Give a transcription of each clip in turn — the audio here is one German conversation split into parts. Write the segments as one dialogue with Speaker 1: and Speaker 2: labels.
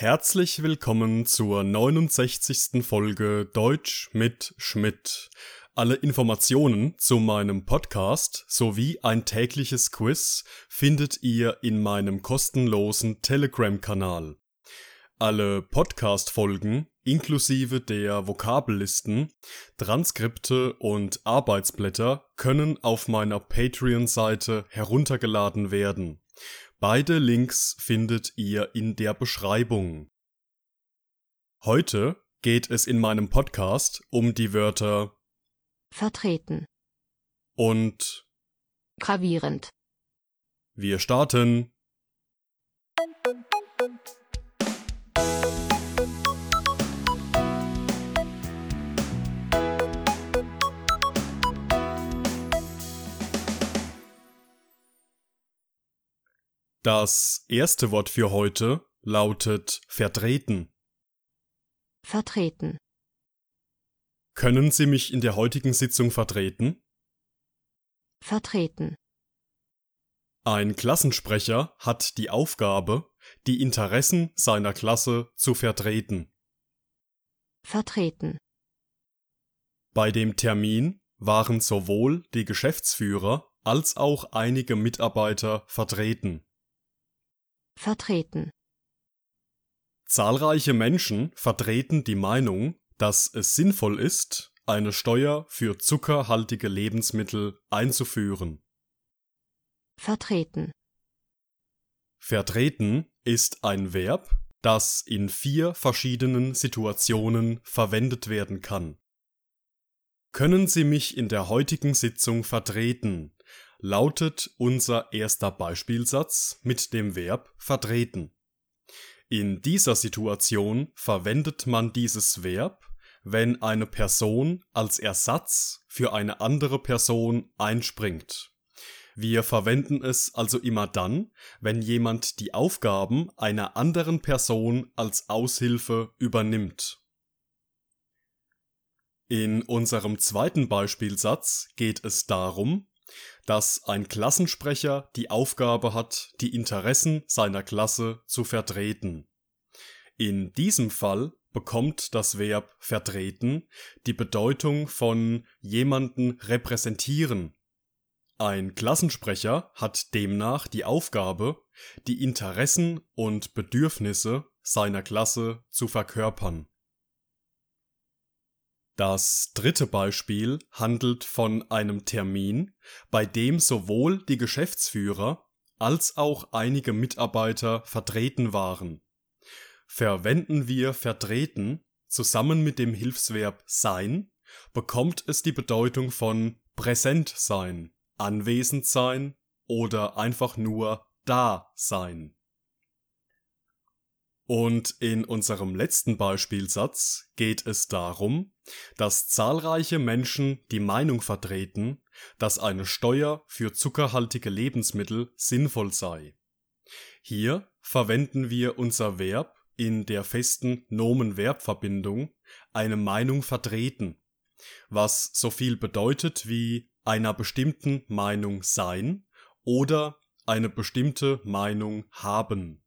Speaker 1: Herzlich willkommen zur 69. Folge Deutsch mit Schmidt. Alle Informationen zu meinem Podcast sowie ein tägliches Quiz findet ihr in meinem kostenlosen Telegram-Kanal. Alle Podcast-Folgen inklusive der Vokabellisten, Transkripte und Arbeitsblätter können auf meiner Patreon-Seite heruntergeladen werden. Beide Links findet ihr in der Beschreibung. Heute geht es in meinem Podcast um die Wörter
Speaker 2: vertreten,
Speaker 1: und
Speaker 2: gravierend,
Speaker 1: wir starten. Das erste Wort für heute lautet vertreten.
Speaker 2: vertreten,
Speaker 1: Können Sie mich in der heutigen Sitzung vertreten?
Speaker 2: vertreten,
Speaker 1: Ein Klassensprecher hat die Aufgabe, die Interessen seiner Klasse zu vertreten.
Speaker 2: vertreten,
Speaker 1: Bei dem Termin waren sowohl die Geschäftsführer als auch einige Mitarbeiter vertreten.
Speaker 2: Vertreten,
Speaker 1: Zahlreiche Menschen vertreten die Meinung, dass es sinnvoll ist, eine Steuer für zuckerhaltige Lebensmittel einzuführen.
Speaker 2: vertreten,
Speaker 1: Vertreten ist ein Verb, das in vier verschiedenen Situationen verwendet werden kann. Können Sie mich in der heutigen Sitzung vertreten? Lautet unser erster Beispielsatz mit dem Verb vertreten. In dieser Situation verwendet man dieses Verb, wenn eine Person als Ersatz für eine andere Person einspringt. Wir verwenden es also immer dann, wenn jemand die Aufgaben einer anderen Person als Aushilfe übernimmt. In unserem zweiten Beispielsatz geht es darum, dass ein Klassensprecher die Aufgabe hat, die Interessen seiner Klasse zu vertreten. In diesem Fall bekommt das Verb vertreten die Bedeutung von jemanden repräsentieren. Ein Klassensprecher hat demnach die Aufgabe, die Interessen und Bedürfnisse seiner Klasse zu verkörpern. Das dritte Beispiel handelt von einem Termin, bei dem sowohl die Geschäftsführer als auch einige Mitarbeiter vertreten waren. Verwenden wir vertreten zusammen mit dem Hilfsverb sein, bekommt es die Bedeutung von präsent sein, anwesend sein oder einfach nur da sein. Und in unserem letzten Beispielsatz geht es darum, dass zahlreiche Menschen die Meinung vertreten, dass eine Steuer für zuckerhaltige Lebensmittel sinnvoll sei. Hier verwenden wir unser Verb in der festen Nomen-Verb-Verbindung eine Meinung vertreten, was so viel bedeutet wie einer bestimmten Meinung sein oder eine bestimmte Meinung haben.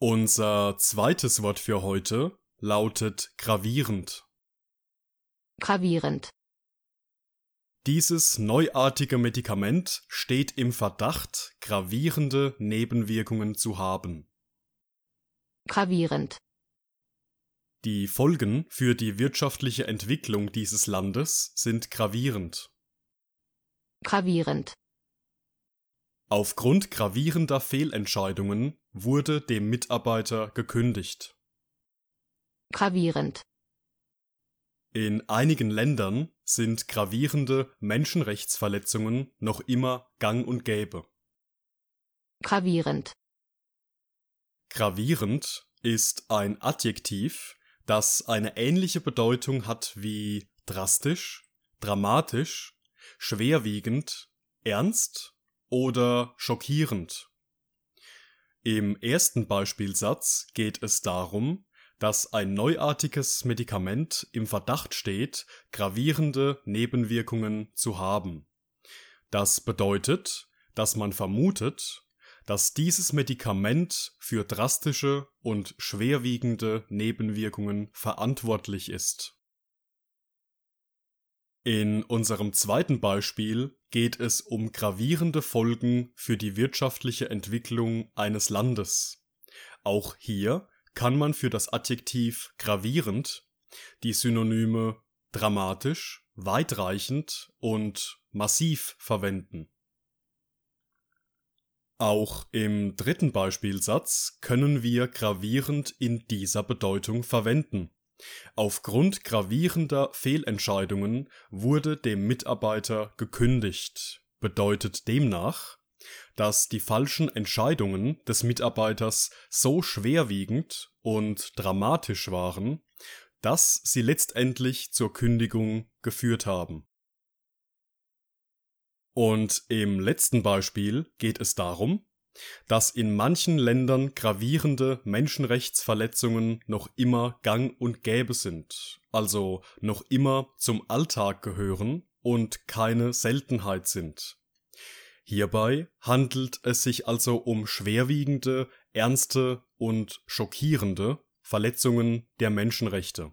Speaker 1: Unser zweites Wort für heute lautet gravierend.
Speaker 2: gravierend,
Speaker 1: Dieses neuartige Medikament steht im Verdacht, gravierende Nebenwirkungen zu haben.
Speaker 2: gravierend,
Speaker 1: Die Folgen für die wirtschaftliche Entwicklung dieses Landes sind gravierend.
Speaker 2: gravierend,
Speaker 1: Aufgrund gravierender Fehlentscheidungen wurde dem Mitarbeiter gekündigt.
Speaker 2: gravierend,
Speaker 1: In einigen Ländern sind gravierende Menschenrechtsverletzungen noch immer gang und gäbe.
Speaker 2: gravierend,
Speaker 1: Gravierend ist ein Adjektiv, das eine ähnliche Bedeutung hat wie drastisch, dramatisch, schwerwiegend, ernst oder schockierend. Im ersten Beispielsatz geht es darum, dass ein neuartiges Medikament im Verdacht steht, gravierende Nebenwirkungen zu haben. Das bedeutet, dass man vermutet, dass dieses Medikament für drastische und schwerwiegende Nebenwirkungen verantwortlich ist. In unserem zweiten Beispiel geht es um gravierende Folgen für die wirtschaftliche Entwicklung eines Landes. Auch hier kann man für das Adjektiv gravierend die Synonyme dramatisch, weitreichend und massiv verwenden. Auch im dritten Beispielsatz können wir gravierend in dieser Bedeutung verwenden. Aufgrund gravierender Fehlentscheidungen wurde dem Mitarbeiter gekündigt, bedeutet demnach, dass die falschen Entscheidungen des Mitarbeiters so schwerwiegend und dramatisch waren, dass sie letztendlich zur Kündigung geführt haben. Und im letzten Beispiel geht es darum, dass in manchen Ländern gravierende Menschenrechtsverletzungen noch immer gang und gäbe sind, also noch immer zum Alltag gehören und keine Seltenheit sind. Hierbei handelt es sich also um schwerwiegende, ernste und schockierende Verletzungen der Menschenrechte.